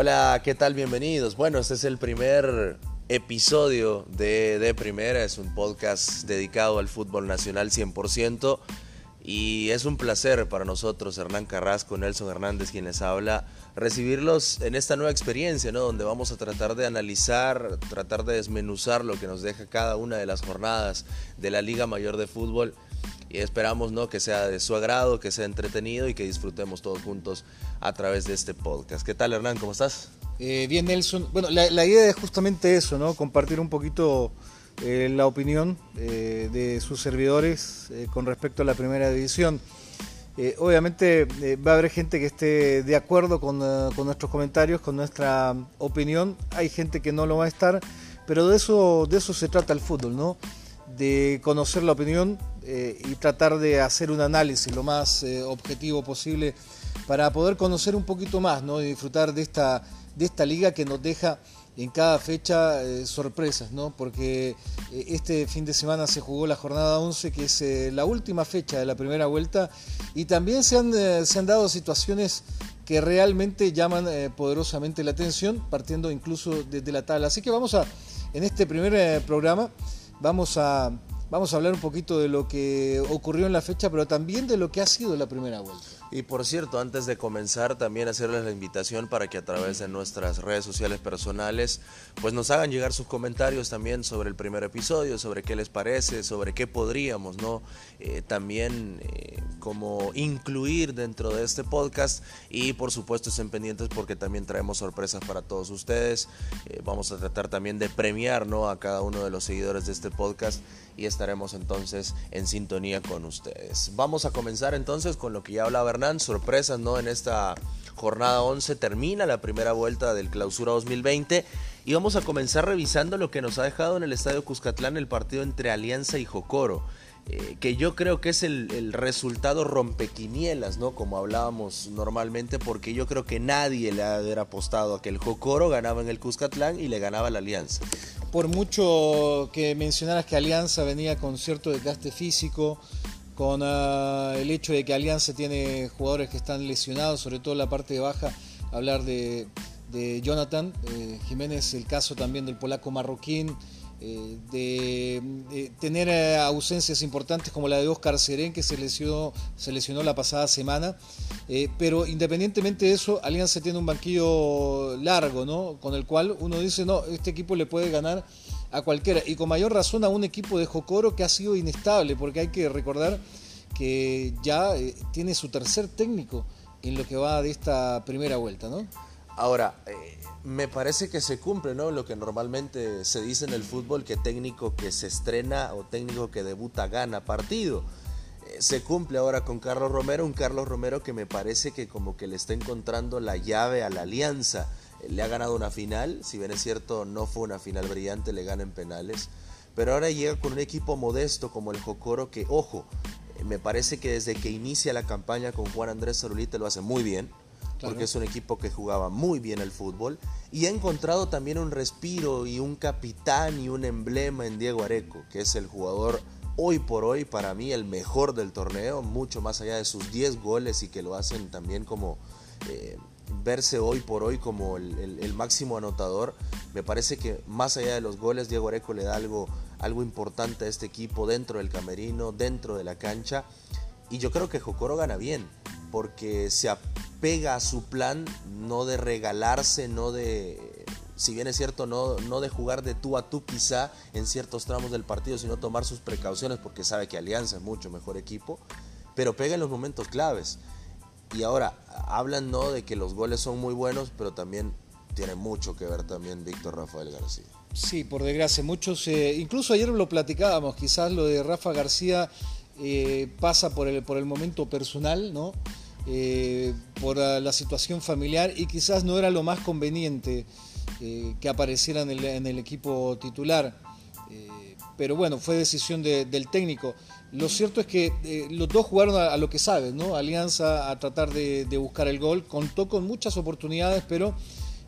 Hola, ¿qué tal? Bienvenidos. Bueno, este es el primer episodio de De Primera, es un podcast dedicado al fútbol nacional 100%. Y es un placer para nosotros, Hernán Carrasco, Nelson Hernández, quien les habla, recibirlos en esta nueva experiencia, ¿no? Donde vamos a tratar de analizar, tratar de desmenuzar lo que nos deja cada una de las jornadas de la Liga Mayor de Fútbol. Y esperamos, ¿no? Que sea de su agrado, que sea entretenido y que disfrutemos todos juntos a través de este podcast. ¿Qué tal, Hernán? ¿Cómo estás? Eh, bien, Nelson. Bueno, la, idea es justamente eso, ¿no? Compartir un poquito eh, la opinión eh, de sus servidores con respecto a la primera división. obviamente va a haber gente que esté de acuerdo con, con, nuestros comentarios, con nuestra opinión. Hay gente que no lo va a estar, pero de eso, de eso se trata el fútbol, ¿no? De conocer la opinión y tratar de hacer un análisis lo más objetivo posible para poder conocer un poquito más, ¿no? Y disfrutar de esta, de esta liga que nos deja en cada fecha eh, sorpresas, ¿no? Porque eh, este fin de semana se jugó la jornada 11, que es eh, la última fecha de la primera vuelta, y también se han, se han dado situaciones que realmente llaman poderosamente la atención, partiendo incluso desde la tabla. Así que vamos a, en este primer programa, vamos a, vamos a hablar un poquito de lo que ocurrió en la fecha, pero también de lo que ha sido la primera vuelta. Y por cierto, antes de comenzar, también hacerles la invitación para que a través de nuestras redes sociales personales, pues nos hagan llegar sus comentarios también sobre el primer episodio, sobre qué les parece, sobre qué podríamos, ¿no? Eh, también eh, como incluir dentro de este podcast y por supuesto estén pendientes porque también traemos sorpresas para todos ustedes. Eh, vamos a tratar también de premiar, ¿no? A cada uno de los seguidores de este podcast y estaremos entonces en sintonía con ustedes. Vamos a comenzar entonces con lo que ya hablaba Hernán, sorpresas ¿no? en esta jornada 11, termina la primera vuelta del clausura 2020 y vamos a comenzar revisando lo que nos ha dejado en el Estadio Cuscatlán el partido entre Alianza y Jocoro. Eh, que yo creo que es el, resultado rompequinielas, ¿no? Como hablábamos normalmente, porque yo creo que nadie le ha haber apostado a que el Jocoro ganaba en el Cuscatlán y le ganaba la Alianza por mucho que mencionaras que Alianza venía con cierto desgaste físico, con uh, el hecho de que Alianza tiene jugadores que están lesionados, sobre todo la parte de baja, hablar de, de Jonathan eh, Jiménez, el caso también del polaco marroquín, eh, de, tener eh, ausencias importantes como la de Oscar Serén que se lesionó, se lesionó la pasada semana, eh, pero independientemente de eso, Alianza tiene un banquillo largo, ¿no? Con el cual uno dice, no, este equipo le puede ganar a cualquiera, y con mayor razón a un equipo de Jocoro que ha sido inestable, porque hay que recordar que ya tiene su tercer técnico en lo que va de esta primera vuelta, ¿no? Ahora, me parece que se cumple, ¿no? Lo que normalmente se dice en el fútbol, que técnico que se estrena o técnico que debuta gana partido. Eh, se cumple ahora con Carlos Romero, un Carlos Romero que me parece que como que le está encontrando la llave a la alianza. Eh, le ha ganado una final, si bien es cierto no fue una final brillante, le gana en penales. Pero ahora llega con un equipo modesto como el Jocoro que, ojo, eh, me parece que desde que inicia la campaña con Juan Andrés Zarulita lo hace muy bien porque es un equipo que jugaba muy bien el fútbol y ha encontrado también un respiro y un capitán y un emblema en Diego Areco, que es el jugador hoy por hoy para mí el mejor del torneo, mucho más allá de sus 10 goles y que lo hacen también como eh, verse hoy por hoy como el, máximo anotador. Me parece que más allá de los goles, Diego Areco le da algo, algo importante a este equipo dentro del camerino, dentro de la cancha. Y yo creo que Jocoro gana bien, porque se apega a su plan, no de regalarse, no de, si bien es cierto, no, no de jugar de tú a tú quizá en ciertos tramos del partido, sino tomar sus precauciones porque sabe que Alianza es mucho mejor equipo, pero pega en los momentos claves. Y ahora, hablan no de que los goles son muy buenos, pero también tiene mucho que ver también Víctor Rafael García. Sí, por desgracia, muchos, eh, incluso ayer lo platicábamos, quizás lo de Rafa García eh, pasa por el, por el momento personal, ¿no? Eh, por la situación familiar y quizás no era lo más conveniente eh, que apareciera en el, equipo titular. Pero bueno, fue decisión del técnico. Lo cierto es que los dos jugaron a, lo que saben, ¿no? Alianza a tratar de, buscar el gol, contó con muchas oportunidades, pero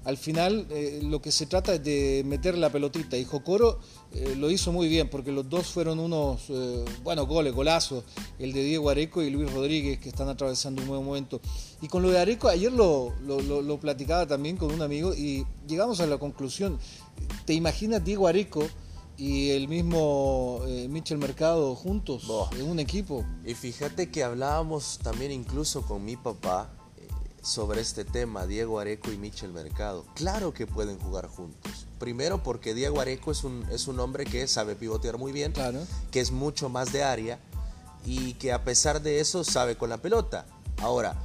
al final eh, lo que se trata es de meter la pelotita y Jocoro eh, lo hizo muy bien porque los dos fueron unos eh, buenos goles, golazos, el de Diego Areco y Luis Rodríguez que están atravesando un buen momento. Y con lo de Areco ayer lo, lo, platicaba también con un amigo y llegamos a la conclusión, ¿te imaginas Diego Areco? y el mismo Michel Mercado juntos en un equipo. Y fíjate que hablábamos también incluso con mi papá sobre este tema, Diego Areco y Michel Mercado. Claro que pueden jugar juntos. Primero porque Diego Areco es un, es un hombre que sabe pivotear muy bien, claro. que es mucho más de área y que a pesar de eso sabe con la pelota. Ahora,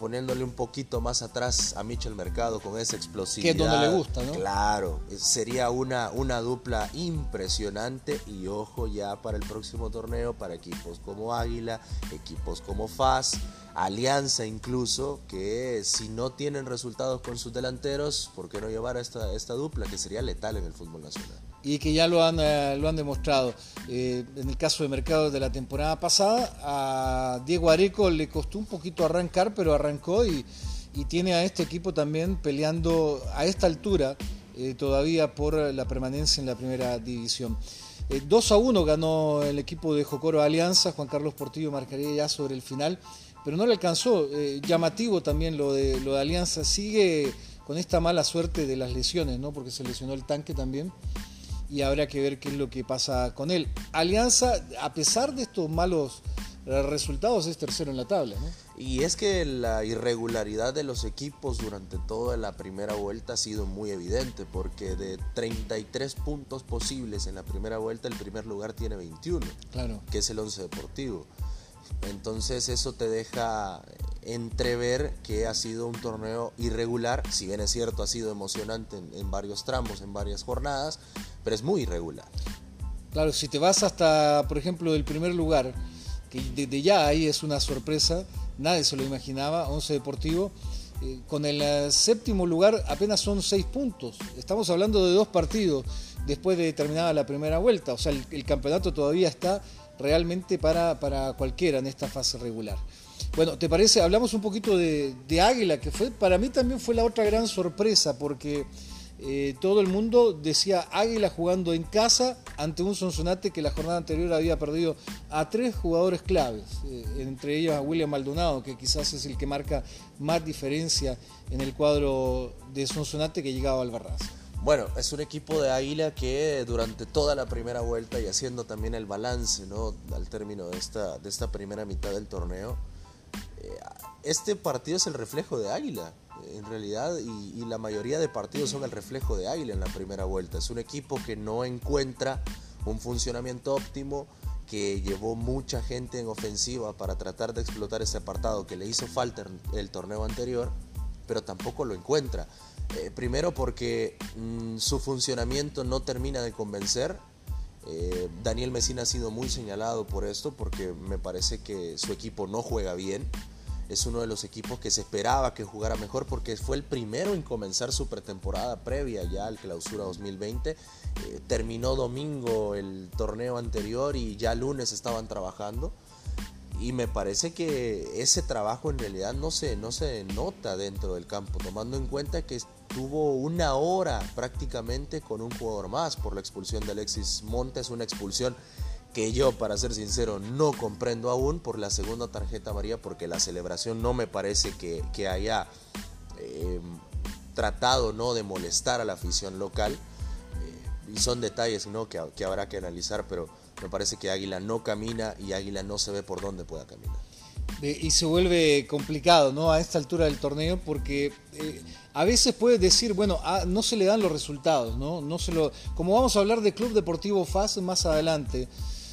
poniéndole un poquito más atrás a Michel Mercado con esa explosividad. Que es donde le gusta, ¿no? Claro, sería una, una dupla impresionante y ojo ya para el próximo torneo, para equipos como Águila, equipos como FAS, Alianza incluso, que si no tienen resultados con sus delanteros, ¿por qué no llevar a esta, esta dupla que sería letal en el fútbol nacional? Y que ya lo han, eh, lo han demostrado. Eh, en el caso de Mercado de la temporada pasada, a Diego Areco le costó un poquito arrancar, pero arrancó y, tiene a este equipo también peleando a esta altura eh, todavía por la permanencia en la primera división. 2 a 1 ganó el equipo de Jocoro Alianza, Juan Carlos Portillo marcaría ya sobre el final, pero no le alcanzó. llamativo también lo de, lo de Alianza, sigue con esta mala suerte de las lesiones, ¿no? porque se lesionó el tanque también y habrá que ver qué es lo que pasa con él. Alianza, a pesar de estos malos resultados, es tercero en la tabla. Y es que la irregularidad de los equipos durante toda la primera vuelta ha sido muy evidente, porque de 33 puntos posibles en la primera vuelta, el primer lugar tiene 21, claro. que es el 11 Deportivo. Entonces eso te deja entrever que ha sido un torneo irregular, si bien es cierto ha sido emocionante en, varios tramos, en varias jornadas, pero es muy irregular. Claro, si te vas hasta, por ejemplo, el primer lugar, que desde ya ahí es una sorpresa, nadie se lo imaginaba, Once Deportivo, eh, con el eh, séptimo lugar apenas son seis puntos. Estamos hablando de dos partidos después de terminada la primera vuelta, o sea, el, campeonato todavía está realmente para, para cualquiera en esta fase regular. Bueno, ¿te parece? Hablamos un poquito de, Águila, que fue para mí también fue la otra gran sorpresa, porque eh, todo el mundo decía Águila jugando en casa ante un Sonsonate que la jornada anterior había perdido a tres jugadores claves, eh, entre ellos a William Maldonado, que quizás es el que marca más diferencia en el cuadro de Sonsonate que llegaba al Barras. Bueno, es un equipo de Águila que durante toda la primera vuelta y haciendo también el balance al término de esta, de esta primera mitad del torneo, este partido es el reflejo de Águila, en realidad, y, la mayoría de partidos son el reflejo de Águila en la primera vuelta. Es un equipo que no encuentra un funcionamiento óptimo, que llevó mucha gente en ofensiva para tratar de explotar ese apartado que le hizo falta el torneo anterior, pero tampoco lo encuentra. Eh, primero porque mm, su funcionamiento no termina de convencer. Eh, Daniel Mesina ha sido muy señalado por esto porque me parece que su equipo no juega bien es uno de los equipos que se esperaba que jugara mejor porque fue el primero en comenzar su pretemporada previa ya al clausura 2020. Eh, terminó domingo el torneo anterior y ya lunes estaban trabajando. Y me parece que ese trabajo en realidad no se, no se nota dentro del campo, tomando en cuenta que tuvo una hora prácticamente con un jugador más por la expulsión de Alexis Montes, una expulsión que yo, para ser sincero, no comprendo aún por la segunda tarjeta María, porque la celebración no me parece que, haya em, tratado ¿no? de molestar a la afición local. Eh, y son detalles ¿no? que, que habrá que analizar, pero me parece que Águila no camina y Águila no se ve por dónde pueda caminar. Y se vuelve complicado ¿no? a esta altura del torneo porque eh, a veces puedes decir, bueno, ah, no se le dan los resultados, ¿no? no se lo, como vamos a hablar de Club Deportivo FAS más adelante,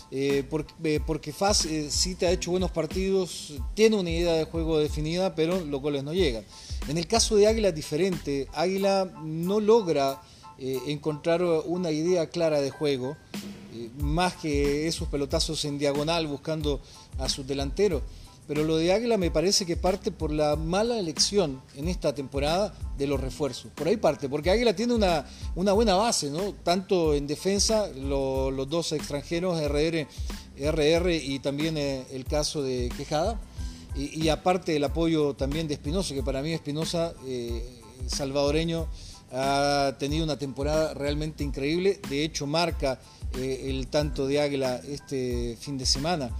eh, porque, eh, porque eh, sí te ha hecho buenos partidos, tiene una idea de juego definida, pero los goles no llegan. En el caso de Águila diferente, Águila no logra encontrar una idea clara de juego, más que esos pelotazos en diagonal buscando a su delantero. Pero lo de Águila me parece que parte por la mala elección en esta temporada de los refuerzos. Por ahí parte, porque Águila tiene una, una buena base, ¿no? Tanto en defensa, los dos extranjeros, RR, RR y también eh, el caso de Quejada. Y, aparte el apoyo también de Espinosa, que para mí Espinosa eh, salvadoreño ha tenido una temporada realmente increíble, de hecho marca el tanto de Águila este fin de semana.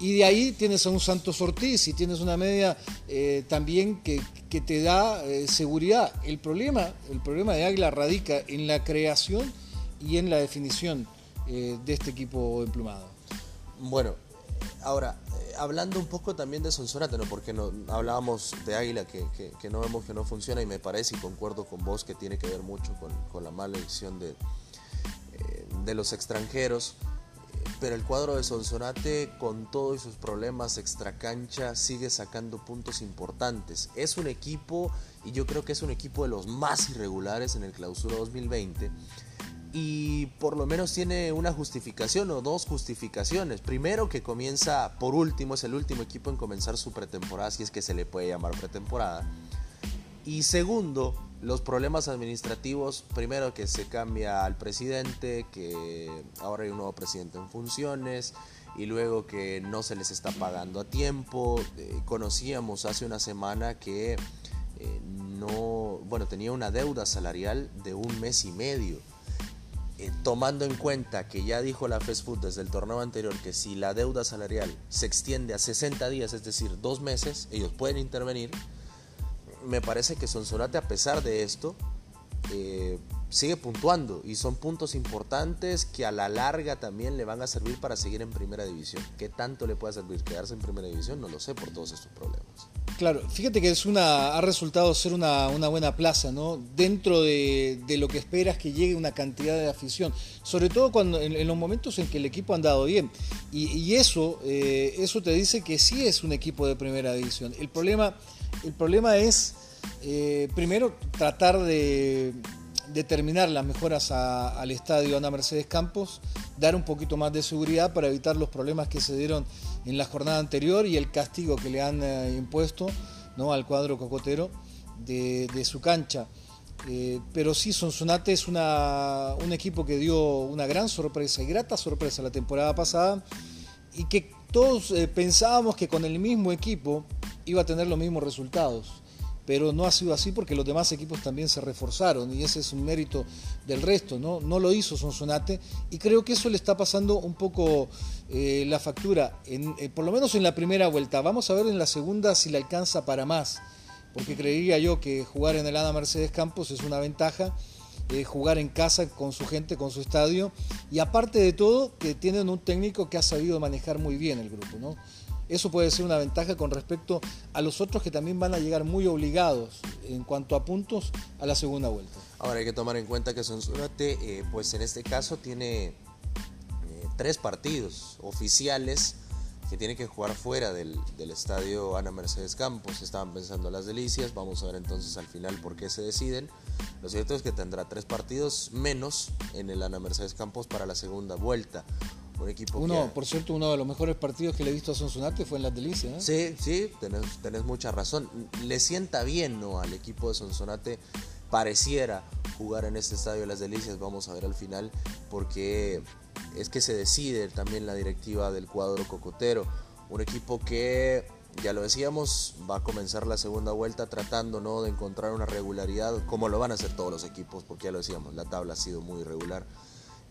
Y de ahí tienes a un Santos Ortiz y tienes una media eh, también que, te da eh, seguridad. El problema, el problema de Águila radica en la creación y en la definición eh, de este equipo emplumado. Bueno, ahora, hablando un poco también de Sonsonate, ¿no? porque no, hablábamos de Águila que, no vemos que no funciona y me parece y concuerdo con vos que tiene que ver mucho con, la mala elección de, de los extranjeros pero el cuadro de Sonsonate, con todos sus problemas extracancha, sigue sacando puntos importantes. Es un equipo, y yo creo que es un equipo de los más irregulares en el clausura 2020. Y por lo menos tiene una justificación o dos justificaciones. Primero que comienza, por último, es el último equipo en comenzar su pretemporada, si es que se le puede llamar pretemporada. Y segundo, los problemas administrativos, primero que se cambia al presidente, que ahora hay un nuevo presidente en funciones, y luego que no se les está pagando a tiempo. Eh, conocíamos hace una semana que eh, no, bueno, tenía una deuda salarial de un mes y medio. Eh, tomando en cuenta que ya dijo la Food desde el torneo anterior que si la deuda salarial se extiende a 60 días, es decir, dos meses, ellos pueden intervenir me parece que Sonsonate, a pesar de esto, eh, sigue puntuando y son puntos importantes que a la larga también le van a servir para seguir en primera división. ¿Qué tanto le puede servir quedarse en primera división? No lo sé por todos estos problemas. Claro, fíjate que es una, ha resultado ser una, buena plaza, ¿no? Dentro de, lo que esperas que llegue una cantidad de afición, sobre todo cuando en, los momentos en que el equipo ha andado bien. Y, eso, eh, eso te dice que sí es un equipo de primera división. El problema el problema es, eh, primero, tratar de determinar las mejoras al estadio Ana Mercedes Campos, dar un poquito más de seguridad para evitar los problemas que se dieron en la jornada anterior y el castigo que le han eh, impuesto ¿no? al cuadro cocotero de, su cancha. Eh, pero sí, Sonsonate es una, un equipo que dio una gran sorpresa y grata sorpresa la temporada pasada y que todos pensábamos que con el mismo equipo iba a tener los mismos resultados. Pero no ha sido así porque los demás equipos también se reforzaron y ese es un mérito del resto, ¿no? No lo hizo Sonsonate y creo que eso le está pasando un poco eh, la factura, en, eh, por lo menos en la primera vuelta. Vamos a ver en la segunda si le alcanza para más, porque creería yo que jugar en el Ana Mercedes Campos es una ventaja. Eh, jugar en casa con su gente, con su estadio, y aparte de todo, que tienen un técnico que ha sabido manejar muy bien el grupo, ¿no? Eso puede ser una ventaja con respecto a los otros que también van a llegar muy obligados en cuanto a puntos a la segunda vuelta. Ahora hay que tomar en cuenta que Sonsonate, eh, pues en este caso tiene eh, tres partidos oficiales que tiene que jugar fuera del, estadio Ana Mercedes Campos. Estaban pensando las delicias, vamos a ver entonces al final por qué se deciden. Lo cierto es que tendrá tres partidos menos en el Ana Mercedes Campos para la segunda vuelta equipo uno, por cierto, uno de los mejores partidos que le he visto a Sonsonate fue en las Delicias. Sí, sí, tenés, mucha razón. Le sienta bien ¿no? al equipo de Sonsonate, pareciera jugar en este estadio de las Delicias, vamos a ver al final, porque es que se decide también la directiva del cuadro cocotero. Un equipo que, ya lo decíamos, va a comenzar la segunda vuelta tratando ¿no? de encontrar una regularidad, como lo van a hacer todos los equipos, porque ya lo decíamos, la tabla ha sido muy irregular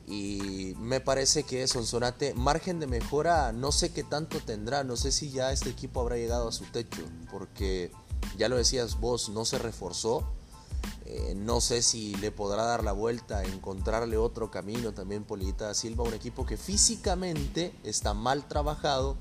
y me parece que Sonsonate, margen de mejora, no sé qué tanto tendrá, no sé si ya este equipo habrá llegado a su techo, porque ya lo decías vos, no se reforzó, eh, no sé si le podrá dar la vuelta, encontrarle otro camino también Polita Silva, un equipo que físicamente está mal trabajado,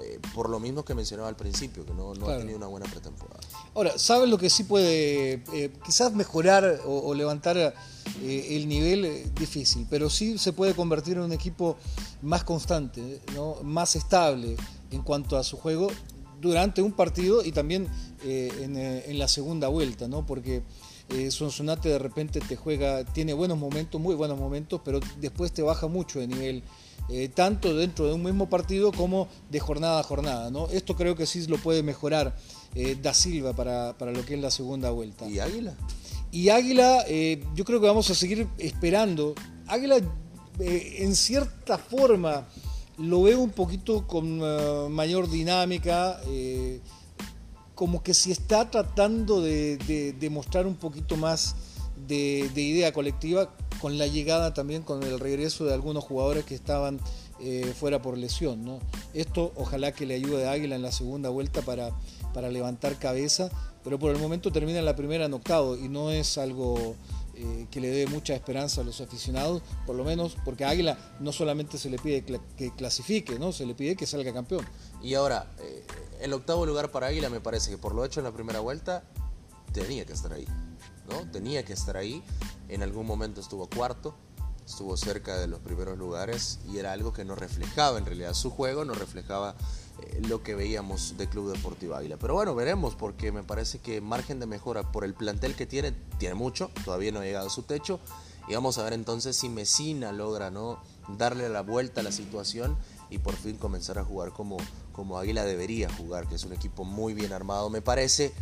eh, por lo mismo que mencionaba al principio, que no, ha tenido una buena pretemporada. Ahora, ¿sabes lo que sí puede eh, quizás mejorar o, levantar eh, el nivel? difícil, pero sí se puede convertir en un equipo más constante, ¿no? más estable en cuanto a su juego durante un partido y también en, en, la segunda vuelta, ¿no? porque Sonsonate de repente te juega, tiene buenos momentos, muy buenos momentos, pero después te baja mucho de nivel eh, tanto dentro de un mismo partido como de jornada a jornada. ¿no? Esto creo que sí lo puede mejorar eh, Da Silva para, lo que es la segunda vuelta. ¿Y Águila? Y Águila, eh, yo creo que vamos a seguir esperando. Águila, en cierta forma, lo veo un poquito con mayor dinámica. como que si está tratando de, de, mostrar un poquito más de, idea colectiva con la llegada también, con el regreso de algunos jugadores que estaban eh, fuera por lesión. ¿no? Esto ojalá que le ayude a Águila en la segunda vuelta para, para levantar cabeza, pero por el momento termina en la primera en octavo y no es algo eh, que le dé mucha esperanza a los aficionados, por lo menos porque Águila no solamente se le pide que clasifique, ¿no? se le pide que salga campeón. Y ahora, eh, el octavo lugar para Águila me parece que por lo hecho en la primera vuelta tenía que estar ahí, ¿no? Tenía que estar ahí. En algún momento estuvo cuarto, estuvo cerca de los primeros lugares y era algo que no reflejaba en realidad su juego, no reflejaba lo que veíamos de Club Deportivo Águila. Pero bueno, veremos porque me parece que margen de mejora por el plantel que tiene, tiene mucho, todavía no ha llegado a su techo y vamos a ver entonces si Mesina logra no darle la vuelta a la situación y por fin comenzar a jugar como, como Águila debería jugar, que es un equipo muy bien armado, me parece.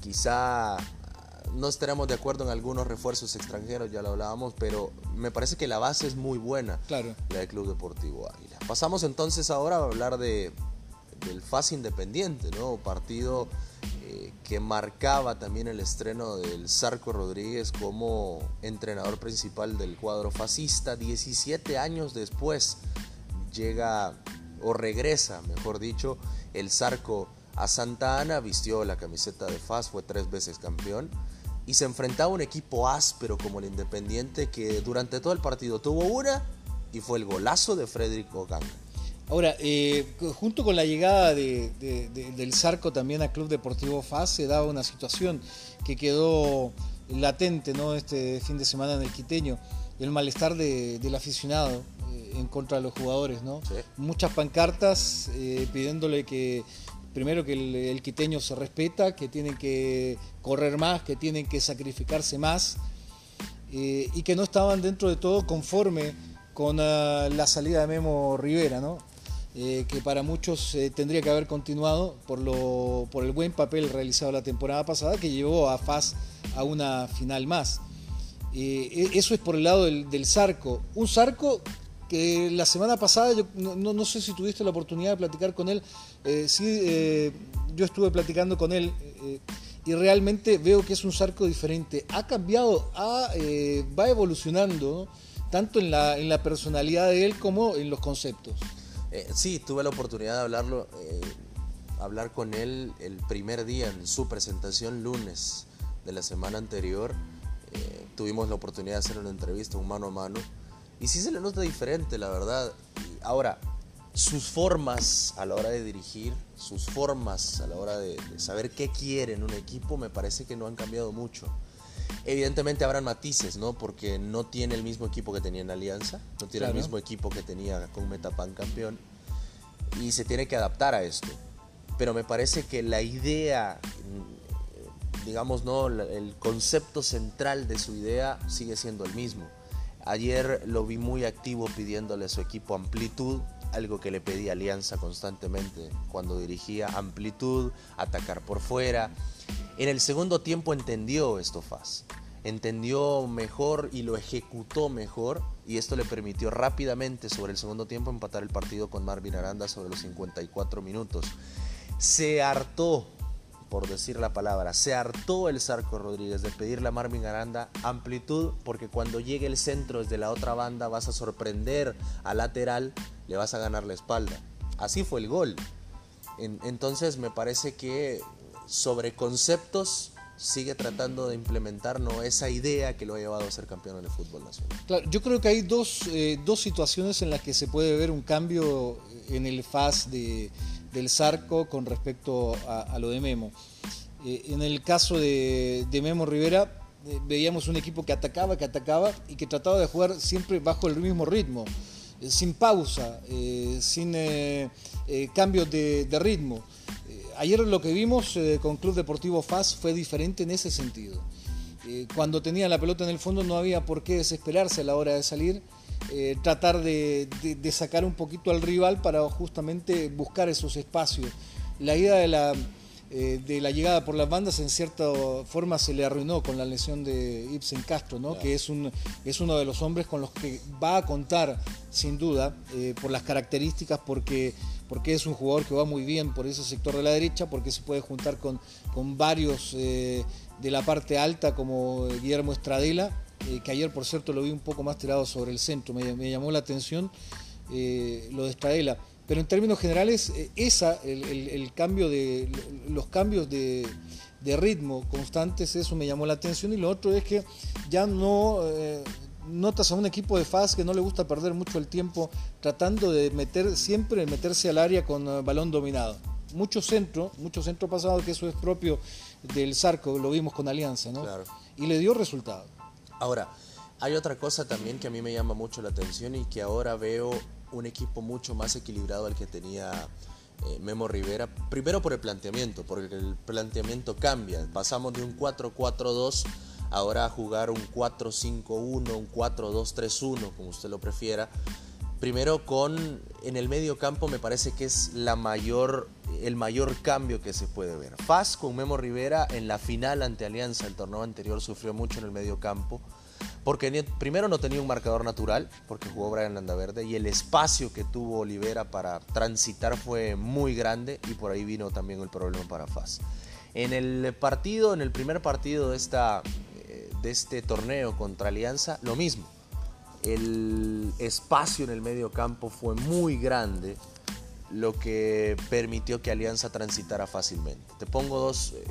Quizá no estaremos de acuerdo en algunos refuerzos extranjeros, ya lo hablábamos, pero me parece que la base es muy buena, claro. la del Club Deportivo Águila. Pasamos entonces ahora a hablar de, del FAS Independiente, ¿no? partido eh, que marcaba también el estreno del Zarco Rodríguez como entrenador principal del cuadro fascista, 17 años después llega o regresa, mejor dicho, el Zarco a Santa Ana, vistió la camiseta de FAS, fue tres veces campeón y se enfrentaba a un equipo áspero como el Independiente que durante todo el partido tuvo una y fue el golazo de Frederick Ogang. Ahora, eh, junto con la llegada del Zarco también a Club Deportivo FAS se daba una situación que quedó latente ¿no? este fin de semana en el Quiteño, el malestar del aficionado eh, en contra de los jugadores. ¿no? Muchas pancartas eh, pidiéndole que primero que el, quiteño se respeta, que tienen que correr más, que tienen que sacrificarse más y que no estaban dentro de todo conforme con ah, la salida de Memo Rivera, ¿no? Eh, que para muchos eh, tendría que haber continuado por, lo, por el buen papel realizado la temporada pasada que llevó a FAS a una final más. Eh, e, eso es por el lado del, del, Zarco. Un Zarco que la semana pasada, yo no, no, sé si tuviste la oportunidad de platicar con él, sí, yo estuve platicando con él y realmente veo que es un Zarco diferente. Ha cambiado, va evolucionando, tanto en la, en la personalidad de él como en los conceptos. Eh, sí, tuve la oportunidad de hablarlo, eh, hablar con él el primer día en su presentación lunes de la semana anterior. Eh, tuvimos la oportunidad de hacer una entrevista un mano a mano y sí se le nota diferente, la verdad. ahora, sus formas a la hora de dirigir, sus formas a la hora de, saber qué quiere en un equipo, me parece que no han cambiado mucho. Evidentemente habrán matices, ¿no? Porque no tiene el mismo equipo que tenía en Alianza, no tiene el mismo equipo que tenía con Metapan campeón y se tiene que adaptar a esto. Pero me parece que la idea, digamos, no, el concepto central de su idea sigue siendo el mismo. Ayer lo vi muy activo pidiéndole a su equipo amplitud, algo que le pedía Alianza constantemente cuando dirigía amplitud, atacar por fuera. En el segundo tiempo entendió esto Faz, entendió mejor y lo ejecutó mejor y esto le permitió rápidamente sobre el segundo tiempo empatar el partido con Marvin Aranda sobre los 54 minutos. Se hartó, por decir la palabra, se hartó el Zarco Rodríguez de pedirle a Marvin Aranda amplitud porque cuando llegue el centro desde la otra banda vas a sorprender al lateral, le vas a ganar la espalda. Así fue el gol. entonces me parece que sobre conceptos sigue tratando de implementar ¿no? esa idea que lo ha llevado a ser campeón en el fútbol nacional. Yo creo que hay dos, eh, dos situaciones en las que se puede ver un cambio en el faz de, del Zarco con respecto a, lo de Memo. Eh, en el caso de, Memo Rivera, eh, veíamos un equipo que atacaba, que atacaba y que trataba de jugar siempre bajo el mismo ritmo, sin pausa, sin cambios de, de ritmo ayer lo que vimos eh, con Club Deportivo FAS fue diferente en ese sentido. Eh, cuando tenía la pelota en el fondo no había por qué desesperarse a la hora de salir, eh, tratar de, sacar un poquito al rival para justamente buscar esos espacios. La idea de la, eh, de la llegada por las bandas en cierta forma se le arruinó con la lesión de Ibsen Castro, ¿no? que es, un, es uno de los hombres con los que va a contar sin duda eh, por las características, porque, porque es un jugador que va muy bien por ese sector de la derecha, porque se puede juntar con, con varios de la parte alta como Guillermo Estradela, que ayer por cierto lo vi un poco más tirado sobre el centro, me, me llamó la atención lo de Estradela pero en términos generales, eh, esa, el, cambio de, los cambios de, ritmo constantes, eso me llamó la atención. Y lo otro es que ya no eh, notas a un equipo de FAS que no le gusta perder mucho el tiempo tratando de meter, siempre meterse al área con eh, balón dominado. Mucho centro, mucho centro pasado, que eso es propio del Zarco, lo vimos con Alianza, ¿no? Y le dio resultado. Ahora, hay otra cosa también que a mí me llama mucho la atención y que ahora veo un equipo mucho más equilibrado al que tenía eh, Memo Rivera. Primero por el planteamiento, porque el planteamiento cambia. Pasamos de un 4-4-2 ahora a jugar un 4-5-1, un 4-2-3-1, como usted lo prefiera. Primero con en el medio campo me parece que es la mayor, el mayor cambio que se puede ver. Faz con Memo Rivera en la final ante Alianza, el torneo anterior sufrió mucho en el medio campo porque primero no tenía un marcador natural, porque jugó Brian Landaverde, y el espacio que tuvo Olivera para transitar fue muy grande, y por ahí vino también el problema para Faz. En el partido, en el primer partido de, esta, eh, de este torneo contra Alianza, lo mismo. El espacio en el medio campo fue muy grande, lo que permitió que Alianza transitara fácilmente. Te pongo dos, eh,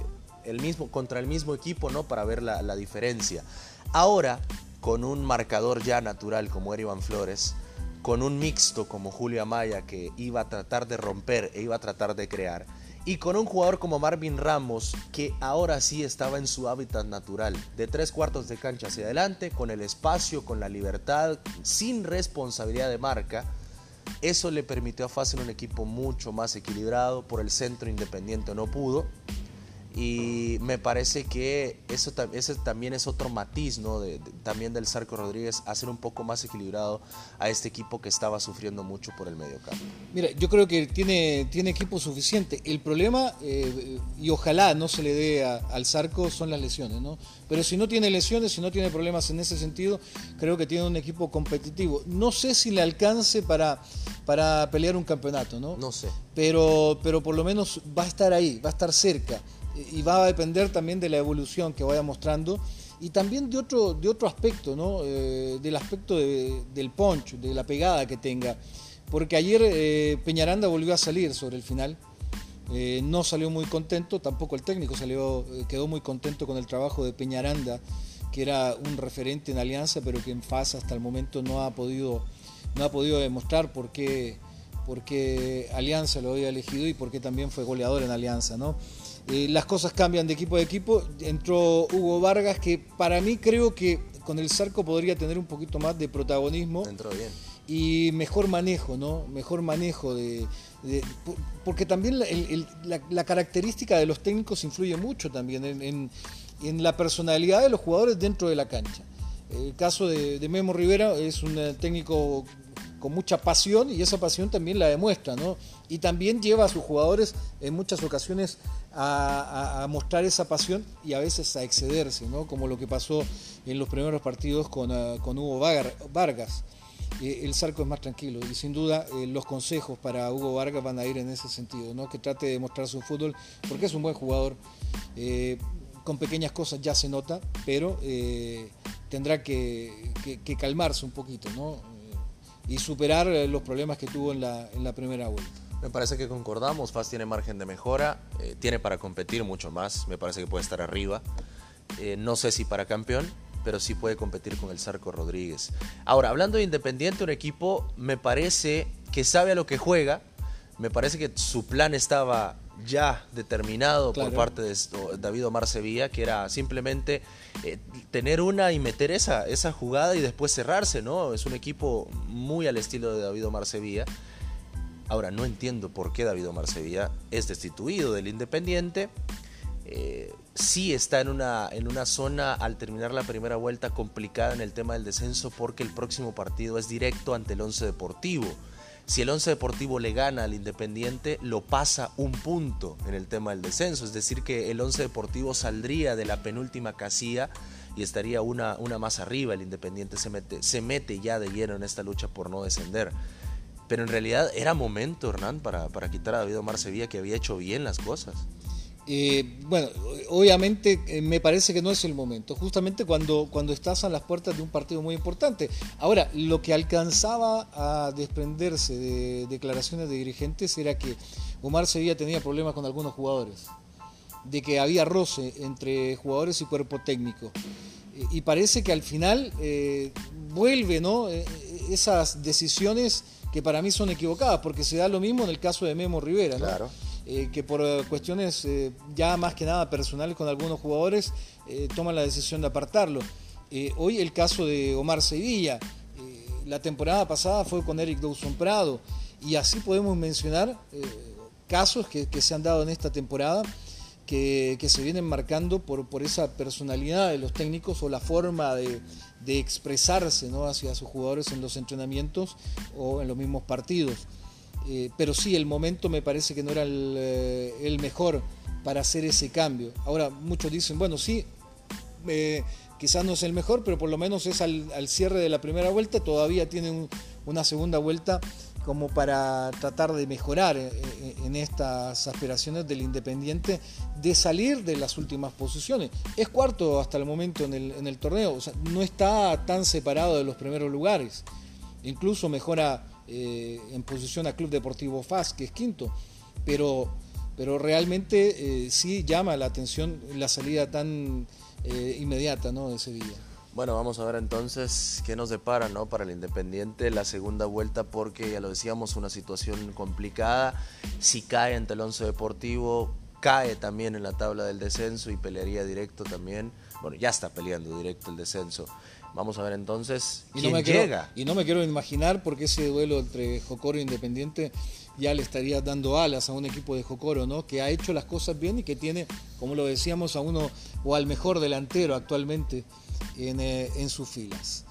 el mismo, contra el mismo equipo, ¿no? Para ver la, diferencia. Ahora, con un marcador ya natural como Erivan Flores, con un mixto como Julio Amaya que iba a tratar de romper e iba a tratar de crear, y con un jugador como Marvin Ramos que ahora sí estaba en su hábitat natural, de tres cuartos de cancha hacia adelante, con el espacio, con la libertad, sin responsabilidad de marca, eso le permitió a Fácil un equipo mucho más equilibrado, por el centro independiente no pudo, y me parece que eso ese también es otro matiz ¿no? de, también del Sarco Rodríguez, hacer un poco más equilibrado a este equipo que estaba sufriendo mucho por el medio campo. Mira, yo creo que tiene, tiene equipo suficiente. El problema, eh, y ojalá no se le dé al Sarco, son las lesiones. ¿no? Pero si no tiene lesiones, si no tiene problemas en ese sentido, creo que tiene un equipo competitivo. No sé si le alcance para, para pelear un campeonato, ¿no? No sé. Pero, pero por lo menos va a estar ahí, va a estar cerca y va a depender también de la evolución que vaya mostrando y también de otro, de otro aspecto, ¿no? Eh, del aspecto del punch, de la pegada que tenga. Porque ayer eh, Peñaranda volvió a salir sobre el final, eh, no salió muy contento, tampoco el técnico salió, quedó muy contento con el trabajo de Peñaranda, que era un referente en Alianza, pero que en FAS hasta el momento no ha podido, no ha podido demostrar por qué, por qué Alianza lo había elegido y por qué también fue goleador en Alianza, ¿no? Eh, las cosas cambian de equipo a equipo. Entró Hugo Vargas, que para mí creo que con el Zarco podría tener un poquito más de protagonismo. Entró bien. Y mejor manejo, ¿no? Mejor manejo de. porque también la, característica de los técnicos influye mucho también en, la personalidad de los jugadores dentro de la cancha. El caso de, de Memo Rivera es un técnico con mucha pasión y esa pasión también la demuestra, ¿no? Y también lleva a sus jugadores en muchas ocasiones a, mostrar esa pasión y a veces a excederse, ¿no? Como lo que pasó en los primeros partidos con, ah, Hugo Vargas. Eh, el Zarco es más tranquilo y sin duda eh, los consejos para Hugo Vargas van a ir en ese sentido, ¿no? Que trate de mostrar su fútbol porque es un buen jugador. Eh, con pequeñas cosas ya se nota, pero tendrá que, calmarse un poquito, ¿no? y superar eh, los problemas que tuvo en la primera vuelta. Me parece que concordamos, FAS tiene margen de mejora, eh, tiene para competir mucho más, me parece que puede estar arriba. Eh, no sé si para campeón, pero sí puede competir con el Sarco Rodríguez. Ahora, hablando de Independiente, un equipo me parece que sabe a lo que juega, me parece que su plan estaba ya determinado por parte de David Omar Sevilla, que era simplemente eh, tener una y meter esa, esa jugada y después cerrarse, ¿no? Es un equipo muy al estilo de David Omar Sevilla. Ahora, no entiendo por qué David Omar Sevilla es destituido del Independiente. Eh, sí está en una, en una zona al terminar la primera vuelta complicada en el tema del descenso porque el próximo partido es directo ante el Once Deportivo Si el Once Deportivo le gana al Independiente, lo pasa un punto en el tema del descenso. Es decir, que el Once Deportivo saldría de la penúltima casilla y estaría una, una más arriba. El Independiente se mete, se mete ya de lleno en esta lucha por no descender. Pero en realidad era momento, Hernán, para, para quitar a David Omar Sevilla, que había hecho bien las cosas. Eh, bueno, obviamente eh, me parece que no es el momento, justamente cuando, cuando estás a las puertas de un partido muy importante. Ahora, lo que alcanzaba a desprenderse de declaraciones de dirigentes era que Omar Sevilla tenía problemas con algunos jugadores, de que había roce entre jugadores y cuerpo técnico. Eh, y parece que al final vuelve ¿no? esas decisiones que para mí son equivocadas, porque se da lo mismo en el caso de Memo Rivera. ¿no? Claro. Eh, que por eh, cuestiones eh, ya más que nada personales con algunos jugadores toman la decisión de apartarlo. hoy el caso de Omar Sevilla, la temporada pasada fue con Eric Dawson Prado y así podemos mencionar casos que, se han dado en esta temporada. Que, se vienen marcando por, por esa personalidad de los técnicos o la forma de, expresarse ¿no? hacia sus jugadores en los entrenamientos o en los mismos partidos. Eh, pero sí, el momento me parece que no era el, eh, mejor para hacer ese cambio. Ahora, muchos dicen, bueno, sí, eh, quizás no es el mejor, pero por lo menos es al, cierre de la primera vuelta, todavía tiene una segunda vuelta como para tratar de mejorar en estas aspiraciones del Independiente de salir de las últimas posiciones. Es cuarto hasta el momento en el, en el torneo, o sea, no está tan separado de los primeros lugares. Incluso mejora eh, en posición a Club Deportivo FAS, que es quinto, pero, pero realmente eh, sí llama la atención la salida tan eh, inmediata ¿no? de Sevilla. Bueno, vamos a ver entonces qué nos depara ¿no? para el Independiente la segunda vuelta, porque ya lo decíamos, una situación complicada. Si cae ante el Once Deportivo, cae también en la tabla del descenso y pelearía directo también. Bueno, ya está peleando directo el descenso. Vamos a ver entonces y quién no llega. y no me quiero imaginar porque ese duelo entre Jocoro e Independiente ya le estaría dando alas a un equipo de Jocoro, ¿no? Que ha hecho las cosas bien y que tiene, como lo decíamos, a uno o al mejor delantero actualmente en, eh, sus filas.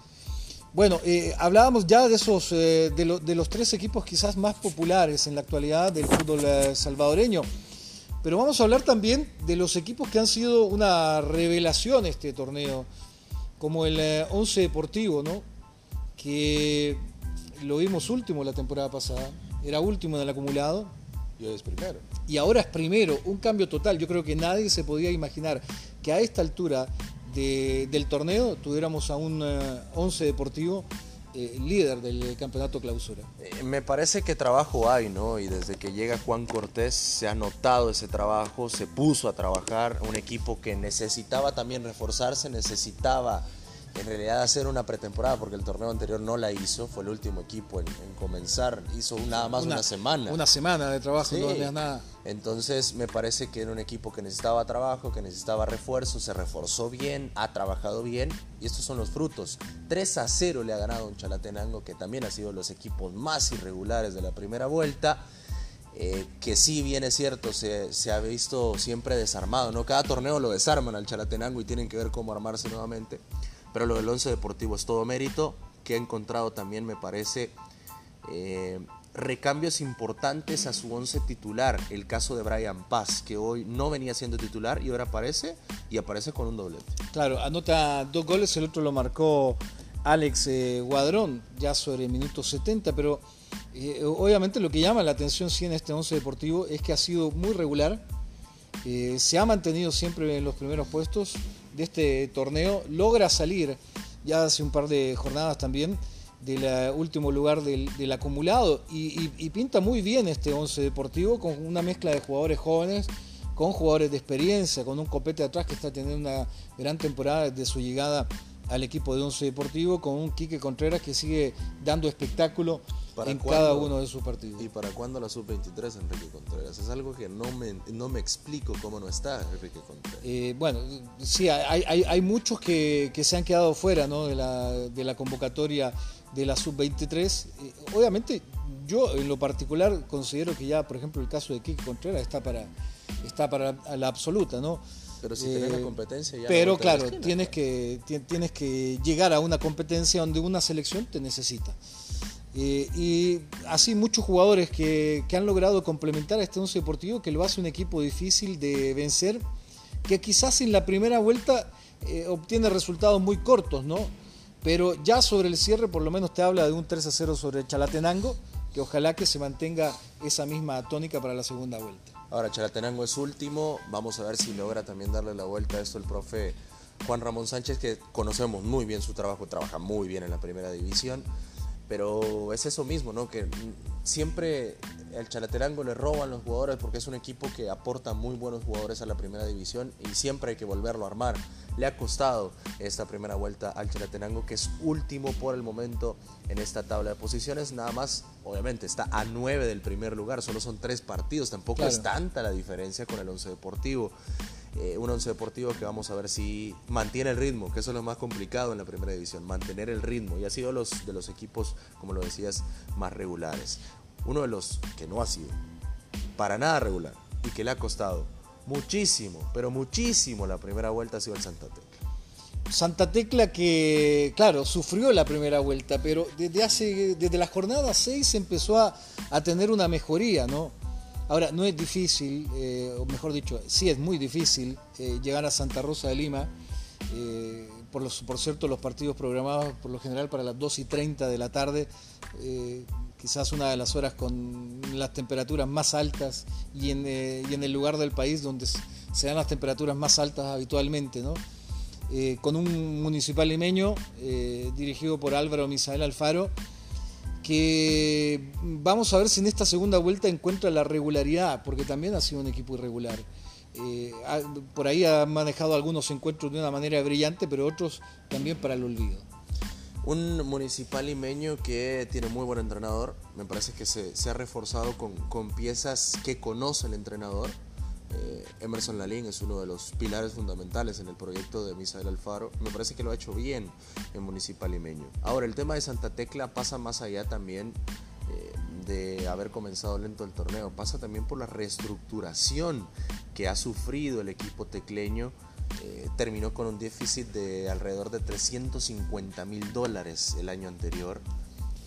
Bueno, eh, hablábamos ya de esos, eh, de, de, los tres equipos quizás más populares en la actualidad del fútbol salvadoreño. Pero vamos a hablar también de los equipos que han sido una revelación este torneo como el eh, Once Deportivo, ¿no? que lo vimos último la temporada pasada, era último en el acumulado. Y es primero. Y ahora es primero, un cambio total. Yo creo que nadie se podía imaginar que a esta altura del torneo tuviéramos a un eh, Once Deportivo eh, líder del campeonato clausura. me parece que trabajo hay, ¿no? Y desde que llega Juan Cortés se ha notado ese trabajo, se puso a trabajar, un equipo que necesitaba también reforzarse, necesitaba en realidad hacer una pretemporada, porque el torneo anterior no la hizo, fue el último equipo en, comenzar, hizo nada más una, semana. Una semana de trabajo, no había nada. Entonces me parece que era un equipo que necesitaba trabajo, que necesitaba refuerzo, se reforzó bien, ha trabajado bien y estos son los frutos. 3 a 0 le ha ganado un Chalatenango que también ha sido los equipos más irregulares de la primera vuelta. Eh, que sí, bien es cierto, se, se, ha visto siempre desarmado, ¿no? Cada torneo lo desarman al Chalatenango y tienen que ver cómo armarse nuevamente. Pero lo del Once Deportivo es todo mérito, que ha encontrado también, me parece, eh, recambios importantes a su once titular. El caso de Brian Paz, que hoy no venía siendo titular y ahora aparece y aparece con un doblete. Claro, anota dos goles, el otro lo marcó Alex eh, Guadrón, ya sobre el minuto 70, pero eh, obviamente lo que llama la atención sí en este once deportivo es que ha sido muy regular, se ha mantenido siempre en los primeros puestos este torneo, logra salir ya hace un par de jornadas también del último lugar del, acumulado y, pinta muy bien este once deportivo con una mezcla de jugadores jóvenes con jugadores de experiencia, con un copete atrás que está teniendo una gran temporada desde su llegada al equipo de Once Deportivo, con un Quique Contreras que sigue dando espectáculo en cada uno de sus partidos. ¿Y para cuándo la sub-23 Enrique Contreras? Es algo que no me, no me explico cómo no está Enrique Contreras. Eh, bueno, sí, hay, hay, hay muchos que, que, se han quedado fuera ¿no? de, la, de la convocatoria de la sub-23. Eh, obviamente, yo en lo particular considero que ya, por ejemplo, el caso de Quique Contreras está para, está para la absoluta, ¿no? Pero si tenés la eh, competencia ya Pero claro, tienes que, tienes que llegar a una competencia donde una selección te necesita. Eh, y así muchos jugadores que, han logrado complementar a este once deportivo que lo hace un equipo difícil de vencer, que quizás en la primera vuelta eh, obtiene resultados muy cortos, ¿no? Pero ya sobre el cierre por lo menos te habla de un 3 a 0 sobre Chalatenango, que ojalá que se mantenga esa misma tónica para la segunda vuelta. Ahora Chalatenango es último, vamos a ver si logra también darle la vuelta a esto el profe Juan Ramón Sánchez, que conocemos muy bien su trabajo, trabaja muy bien en la primera división. Pero es eso mismo, ¿no? Que siempre el Chalaterango le roban los jugadores porque es un equipo que aporta muy buenos jugadores a la primera división y siempre hay que volverlo a armar. Le ha costado esta primera vuelta al Chalatenango, que es último por el momento en esta tabla de posiciones. Nada más, obviamente, está a nueve del primer lugar, solo son tres partidos, tampoco es tanta la diferencia con el Once Deportivo. Eh, un once deportivo que vamos a ver si mantiene el ritmo, que eso es lo más complicado en la primera división, mantener el ritmo. Y ha sido los, de los equipos, como lo decías, más regulares. Uno de los que no ha sido para nada regular y que le ha costado muchísimo, pero muchísimo la primera vuelta ha sido el Santa Tecla. Santa Tecla que, claro, sufrió la primera vuelta, pero desde, hace, desde la jornada 6 empezó a, a tener una mejoría, ¿no? Ahora, no es difícil, eh, o mejor dicho, sí es muy difícil eh, llegar a Santa Rosa de Lima. Eh, por, por cierto, los partidos programados por lo general para las 2 y 30 de la tarde, quizás una de las horas con las temperaturas más altas y en, y en el lugar del país donde se dan las temperaturas más altas habitualmente, ¿no? con un municipal limeño dirigido por Álvaro Misael Alfaro, que vamos a ver si en esta segunda vuelta encuentra la regularidad, porque también ha sido un equipo irregular. Eh, por ahí ha manejado algunos encuentros de una manera brillante, pero otros también para el olvido. Un municipal limeño que tiene muy buen entrenador, me parece que se, se ha reforzado con, con piezas que conoce el entrenador eh, Emerson Lalín es uno de los pilares fundamentales en el proyecto de Misael Alfaro. Me parece que lo ha hecho bien en Municipal Limeño. Ahora, el tema de Santa Tecla pasa más allá también eh, de haber comenzado lento el torneo, pasa también por la reestructuración que ha sufrido el equipo tecleño. Eh, terminó con un déficit de alrededor de 350 mil dólares el año anterior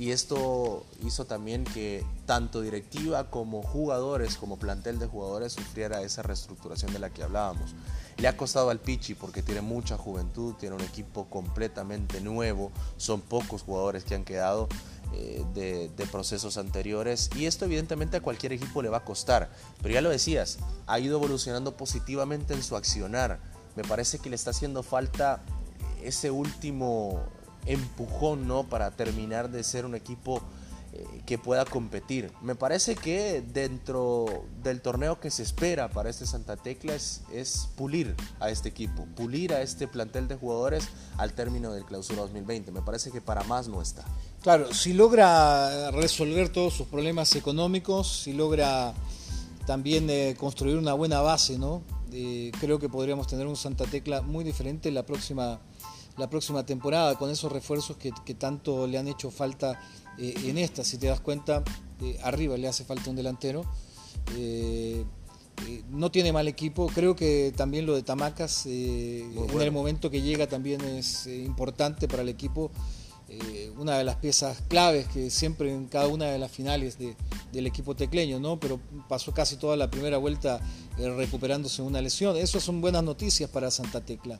y esto hizo también que tanto directiva como jugadores, como plantel de jugadores sufriera esa reestructuración de la que hablábamos. Le ha costado al Pichi porque tiene mucha juventud, tiene un equipo completamente nuevo, son pocos jugadores que han quedado eh, de, de, procesos anteriores y esto evidentemente a cualquier equipo le va a costar, pero ya lo decías, ha ido evolucionando positivamente en su accionar. Me parece que le está haciendo falta ese último empujón ¿no? para terminar de ser un equipo eh, que pueda competir. Me parece que dentro del torneo que se espera para este Santa Tecla es, pulir a este equipo, pulir a este plantel de jugadores al término del clausura 2020. Me parece que para más no está. Claro, si logra resolver todos sus problemas económicos, si logra también eh, construir una buena base, ¿no? Eh, creo que podríamos tener un Santa Tecla muy diferente la próxima la próxima temporada con esos refuerzos que, tanto le han hecho falta eh, en esta. Si te das cuenta, eh, arriba le hace falta un delantero. Eh, no tiene mal equipo, creo que también lo de Tamacas en el momento que llega también es importante para el equipo. una de las piezas claves que siempre en cada una de las finales del equipo tecleño, ¿no? pero pasó casi toda la primera vuelta recuperándose una lesión. Eso son buenas noticias para Santa Tecla.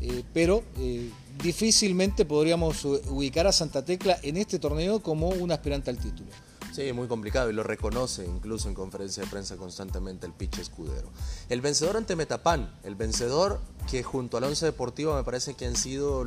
Eh, pero eh, difícilmente podríamos ubicar a Santa Tecla en este torneo como un aspirante al título. Sí, muy complicado y lo reconoce incluso en conferencia de prensa constantemente el pitch escudero. El vencedor ante Metapán, el vencedor que junto al Once Deportivo me parece que han sido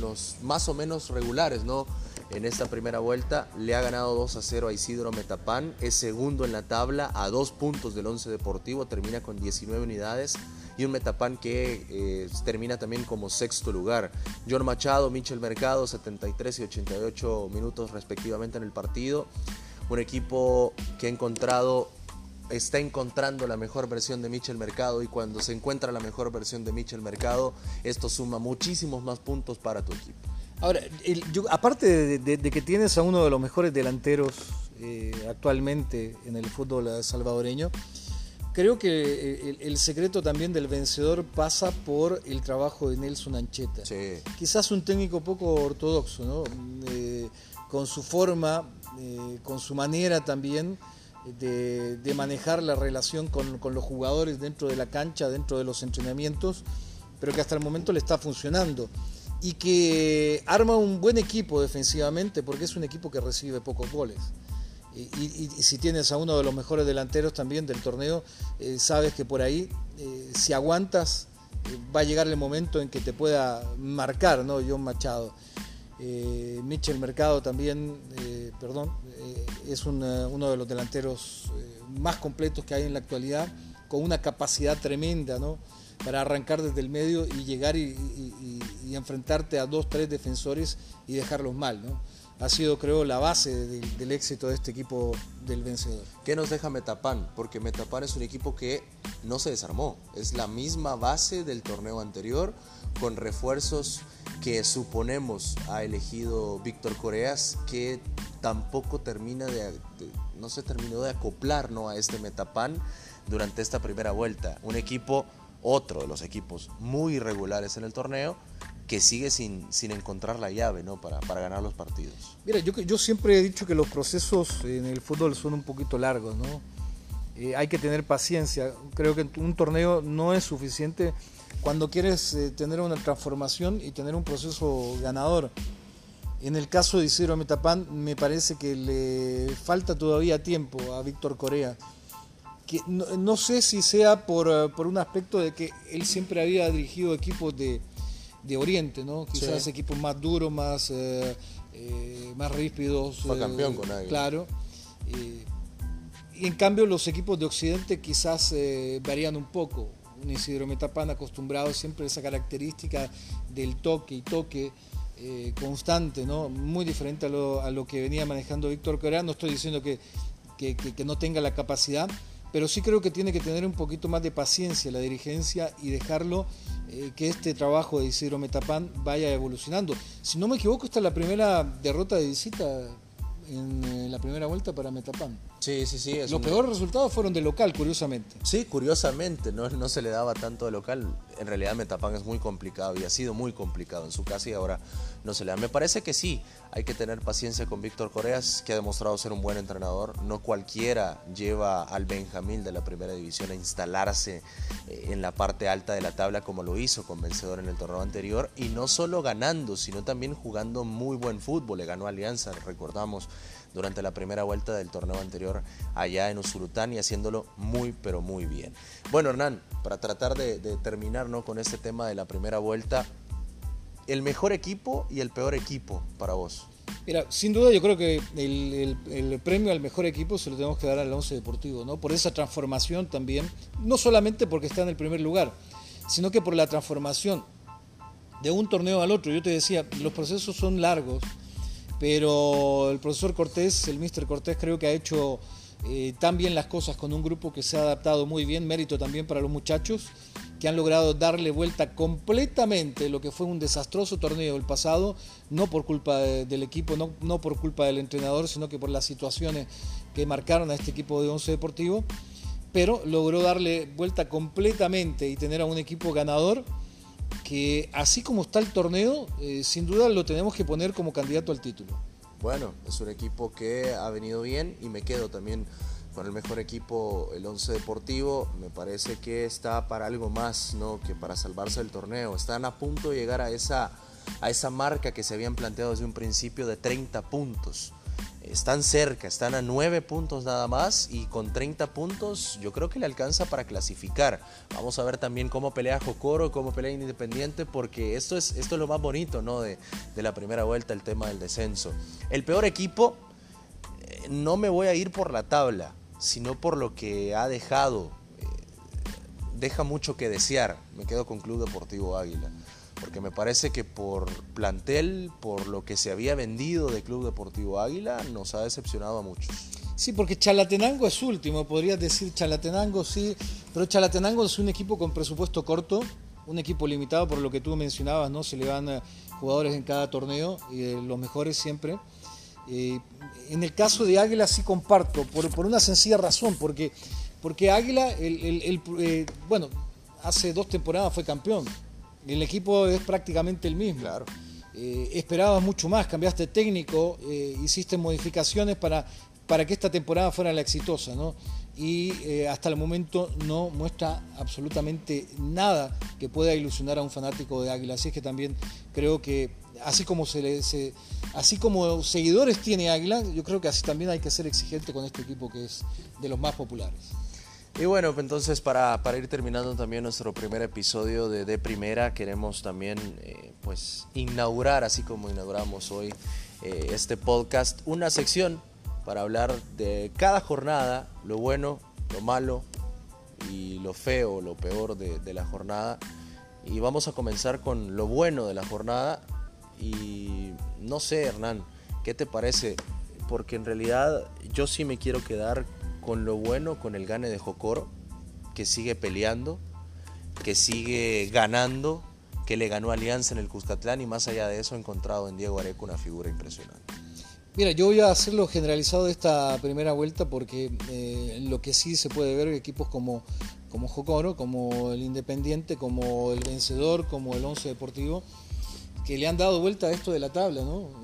los más o menos regulares, ¿no? En esta primera vuelta le ha ganado 2 a 0 a Isidro Metapán, es segundo en la tabla a dos puntos del Once Deportivo, termina con 19 unidades y un Metapan que eh, termina también como sexto lugar. John Machado, Michel Mercado, 73 y 88 minutos respectivamente en el partido. Un equipo que ha encontrado está encontrando la mejor versión de Michel Mercado y cuando se encuentra la mejor versión de Michel Mercado, esto suma muchísimos más puntos para tu equipo. Ahora, aparte de, que tienes a uno de los mejores delanteros eh, actualmente en el fútbol salvadoreño, Creo que eh, el, secreto también del vencedor pasa por el trabajo de Nelson Ancheta. Quizás un técnico poco ortodoxo, ¿no? Eh, con su forma, con su manera también de, manejar la relación con, con, los jugadores dentro de la cancha, dentro de los entrenamientos, pero que hasta el momento le está funcionando. Y que arma un buen equipo defensivamente porque es un equipo que recibe pocos goles. Y, si tienes a uno de los mejores delanteros también del torneo, eh, sabes que por ahí, eh, si aguantas, eh, va a llegar el momento en que te pueda marcar, ¿no? John Machado. Mitchell Mercado también, perdón, es uno de los delanteros más completos que hay en la actualidad, con una capacidad tremenda, ¿no? Para arrancar desde el medio y llegar y, y enfrentarte a dos, tres defensores y dejarlos mal, ¿no? ha sido, creo, la base del, éxito de este equipo del vencedor. ¿Qué nos deja Metapan? Porque Metapan es un equipo que no se desarmó. Es la misma base del torneo anterior, con refuerzos que suponemos ha elegido Víctor Coreas, que tampoco termina de, no se terminó de acoplar ¿no? a este Metapan durante esta primera vuelta. Un equipo, otro de los equipos muy irregulares en el torneo, que sigue sin, sin encontrar la llave ¿no? para, para ganar los partidos. Mira, yo, yo siempre he dicho que los procesos en el fútbol son un poquito largos, ¿no? Eh, hay que tener paciencia. Creo que un torneo no es suficiente cuando quieres eh, tener una transformación y tener un proceso ganador. En el caso de Isidro Metapán, me parece que le falta todavía tiempo a Víctor Corea. Que no, no sé si sea por, eh, por un aspecto de que él siempre había dirigido equipos de, de Oriente, ¿no? Quizás equipos más duros, más, eh, eh, más ríspidos. Fue campeón con Águila. Claro. y en cambio los equipos de Occidente quizás varían un poco. Un Isidro Metapán acostumbrado siempre a esa característica del toque y toque constante, ¿no? Muy diferente a lo, a lo, que venía manejando Víctor Correa. No estoy diciendo que, que, que no tenga la capacidad, pero sí creo que tiene que tener un poquito más de paciencia la dirigencia y dejarlo eh, que este trabajo de Isidro Metapán vaya evolucionando. Si no me equivoco, esta es la primera derrota de visita en eh, la primera vuelta para Metapán. Sí, sí, sí. Los peores resultados fueron de local, curiosamente. Sí, curiosamente, no, no se le daba tanto de local. En realidad Metapán es muy complicado y ha sido muy complicado en su casa y ahora no se le da. Me parece que sí, hay que tener paciencia con Víctor Coreas, que ha demostrado ser un buen entrenador. No cualquiera lleva al Benjamín de la primera división a instalarse eh, en la parte alta de la tabla como lo hizo con vencedor en el torneo anterior y no solo ganando, sino también jugando muy buen fútbol. Le ganó Alianza, recordamos durante la primera vuelta del torneo anterior allá en Usurután y haciéndolo muy pero muy bien. Bueno Hernán, para tratar de, terminar ¿no? con este tema de la primera vuelta, el mejor equipo y el peor equipo para vos. Mira, sin duda yo creo que el, premio al mejor equipo se lo tenemos que dar al Once Deportivo, ¿no? Por esa transformación también, no solamente porque está en el primer lugar, sino que por la transformación de un torneo al otro. Yo te decía, los procesos son largos, pero el profesor Cortés, el mister Cortés, creo que ha hecho eh, tan bien las cosas con un grupo que se ha adaptado muy bien, mérito también para los muchachos que han logrado darle vuelta completamente lo que fue un desastroso torneo el pasado, no por culpa del equipo, no, no por culpa del entrenador, sino que por las situaciones que marcaron a este equipo de Once Deportivo, pero logró darle vuelta completamente y tener a un equipo ganador que así como está el torneo, eh, sin duda lo tenemos que poner como candidato al título. Bueno, es un equipo que ha venido bien y me quedo también con el mejor equipo, el Once Deportivo. Me parece que está para algo más ¿no? que para salvarse del torneo. Están a punto de llegar a esa, a esa marca que se habían planteado desde un principio de 30 puntos están cerca, están a 9 puntos nada más y con 30 puntos yo creo que le alcanza para clasificar. Vamos a ver también cómo pelea Jocoro, cómo pelea Independiente, porque esto es, esto es lo más bonito ¿no? de, la primera vuelta, el tema del descenso. El peor equipo, eh, no me voy a ir por la tabla, sino por lo que ha dejado. Eh, deja mucho que desear. Me quedo con Club Deportivo Águila porque me parece que por plantel, por lo que se había vendido de Club Deportivo Águila, nos ha decepcionado a muchos. Sí, porque Chalatenango es último, podrías decir Chalatenango, sí, pero Chalatenango es un equipo con presupuesto corto, un equipo limitado por lo que tú mencionabas, ¿no? Se le van eh, jugadores en cada torneo, y eh, los mejores siempre. Eh, en el caso de Águila sí comparto, por, por una sencilla razón, porque, porque Águila, el, bueno, hace dos temporadas fue campeón, el equipo es prácticamente el mismo. Claro. eh, esperabas mucho más, cambiaste técnico, hiciste modificaciones para, para que esta temporada fuera la exitosa, ¿no? y eh, hasta el momento no muestra absolutamente nada que pueda ilusionar a un fanático de Águila. Así es que también creo que así como se, le, así como seguidores tiene Águila, yo creo que así también hay que ser exigente con este equipo que es de los más populares. Y bueno, entonces para, para ir terminando también nuestro primer episodio de De Primera, queremos también eh, pues inaugurar, así como inauguramos hoy eh, este podcast, una sección para hablar de cada jornada, lo bueno, lo malo y lo feo, lo peor de, la jornada. Y vamos a comenzar con lo bueno de la jornada. Y no sé, Hernán, ¿qué te parece? Porque en realidad yo sí me quiero quedar con lo bueno, con el gane de Jocoro, que sigue peleando, que sigue ganando, que le ganó Alianza en el Cuscatlán y más allá de eso he encontrado en Diego Areco una figura impresionante. Mira, yo voy a hacerlo generalizado de esta primera vuelta porque eh, lo que sí se puede ver equipos como, como Jocoro, como el Independiente, como el Vencedor, como el Once Deportivo, que le han dado vuelta a esto de la tabla.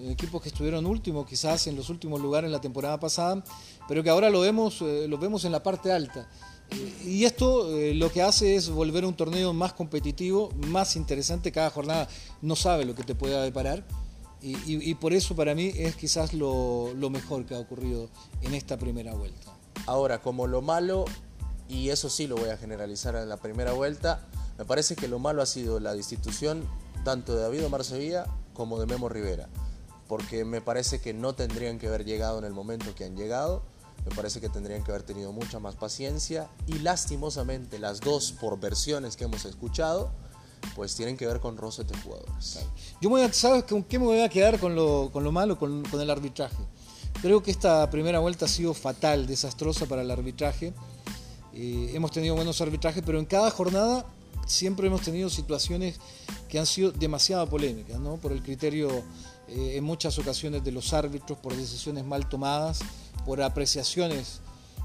Equipos que estuvieron últimos, quizás en los últimos lugares la temporada pasada, pero que ahora lo vemos, eh, lo vemos en la parte alta. Eh, y esto lo que hace es volver a un torneo más competitivo, más interesante. Cada jornada no sabe lo que te pueda deparar. Y, por eso para mí es quizás lo, mejor que ha ocurrido en esta primera vuelta. Ahora, como lo malo, y eso sí lo voy a generalizar en la primera vuelta, me parece que lo malo ha sido la destitución tanto de David Omar como de Memo Rivera, porque me parece que no tendrían que haber llegado en el momento que han llegado, me parece que tendrían que haber tenido mucha más paciencia y lastimosamente las dos por versiones que hemos escuchado, pues tienen que ver con roces de jugadores. Yo voy a, ¿sabes con qué me voy a quedar con lo, malo? Con, el arbitraje. Creo que esta primera vuelta ha sido fatal, desastrosa para el arbitraje. Eh, hemos tenido buenos arbitrajes, pero en cada jornada siempre hemos tenido situaciones que han sido demasiado polémicas, ¿no? Por el criterio eh, en muchas ocasiones de los árbitros, por decisiones mal tomadas, por apreciaciones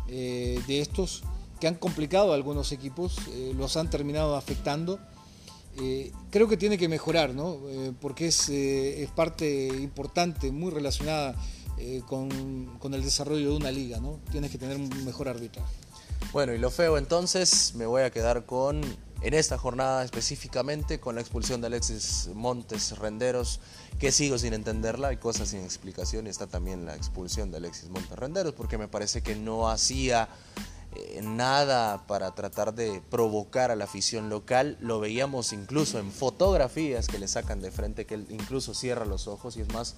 eh, de estos que han complicado a algunos equipos, los han terminado afectando eh, creo que tiene que mejorar, ¿no? Eh, porque es, eh, es, parte importante, muy relacionada con, con, el desarrollo de una liga, ¿no? Tienes que tener un mejor arbitraje. Bueno, y lo feo entonces, me voy a quedar con, en esta jornada específicamente, con la expulsión de Alexis Montes Renderos, que sigo sin entenderla, hay cosas sin explicación, y está también la expulsión de Alexis Montes Renderos, porque me parece que no hacía eh, nada para tratar de provocar a la afición local. Lo veíamos incluso en fotografías que le sacan de frente, que él incluso cierra los ojos y es más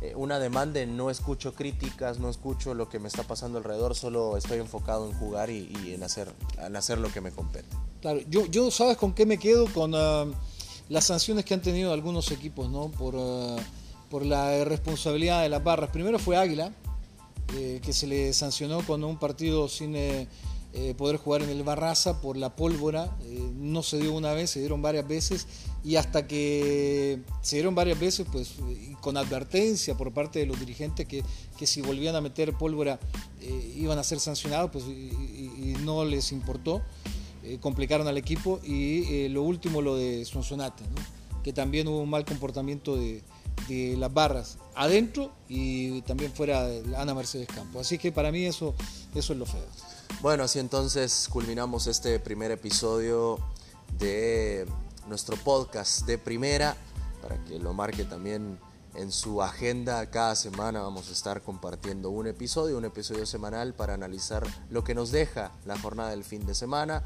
eh, una demanda no escucho críticas, no escucho lo que me está pasando alrededor, solo estoy enfocado en jugar y, en, hacer, en hacer lo que me compete. Claro, yo, yo sabes con qué me quedo con ah, las sanciones que han tenido algunos equipos, ¿no? Por, ah, por la irresponsabilidad de las barras. Primero fue Águila, eh, que se le sancionó con un partido sin eh, eh, poder jugar en el Barraza por la pólvora. no se dio una vez, se dieron varias veces y hasta que se dieron varias veces, pues con advertencia por parte de los dirigentes que, que si volvían a meter pólvora iban a ser sancionados, pues y, no les importó. Complicaron al equipo y lo último lo de Sonsonate, que también hubo un mal comportamiento de, de las barras adentro y también fuera de Ana Mercedes Campo. Así que para mí eso, eso es lo feo. Bueno, así entonces culminamos este primer episodio de nuestro podcast de primera, para que lo marque también en su agenda. Cada semana vamos a estar compartiendo un episodio, un episodio semanal para analizar lo que nos deja la jornada del fin de semana.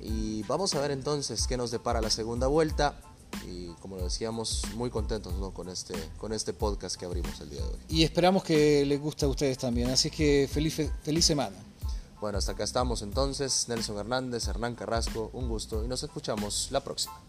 Y vamos a ver entonces qué nos depara la segunda vuelta y como lo decíamos, muy contentos con, este, con este podcast que abrimos el día de hoy. Y esperamos que les guste a ustedes también, así que feliz, feliz semana. Bueno, hasta acá estamos entonces, Nelson Hernández, Hernán Carrasco, un gusto y nos escuchamos la próxima.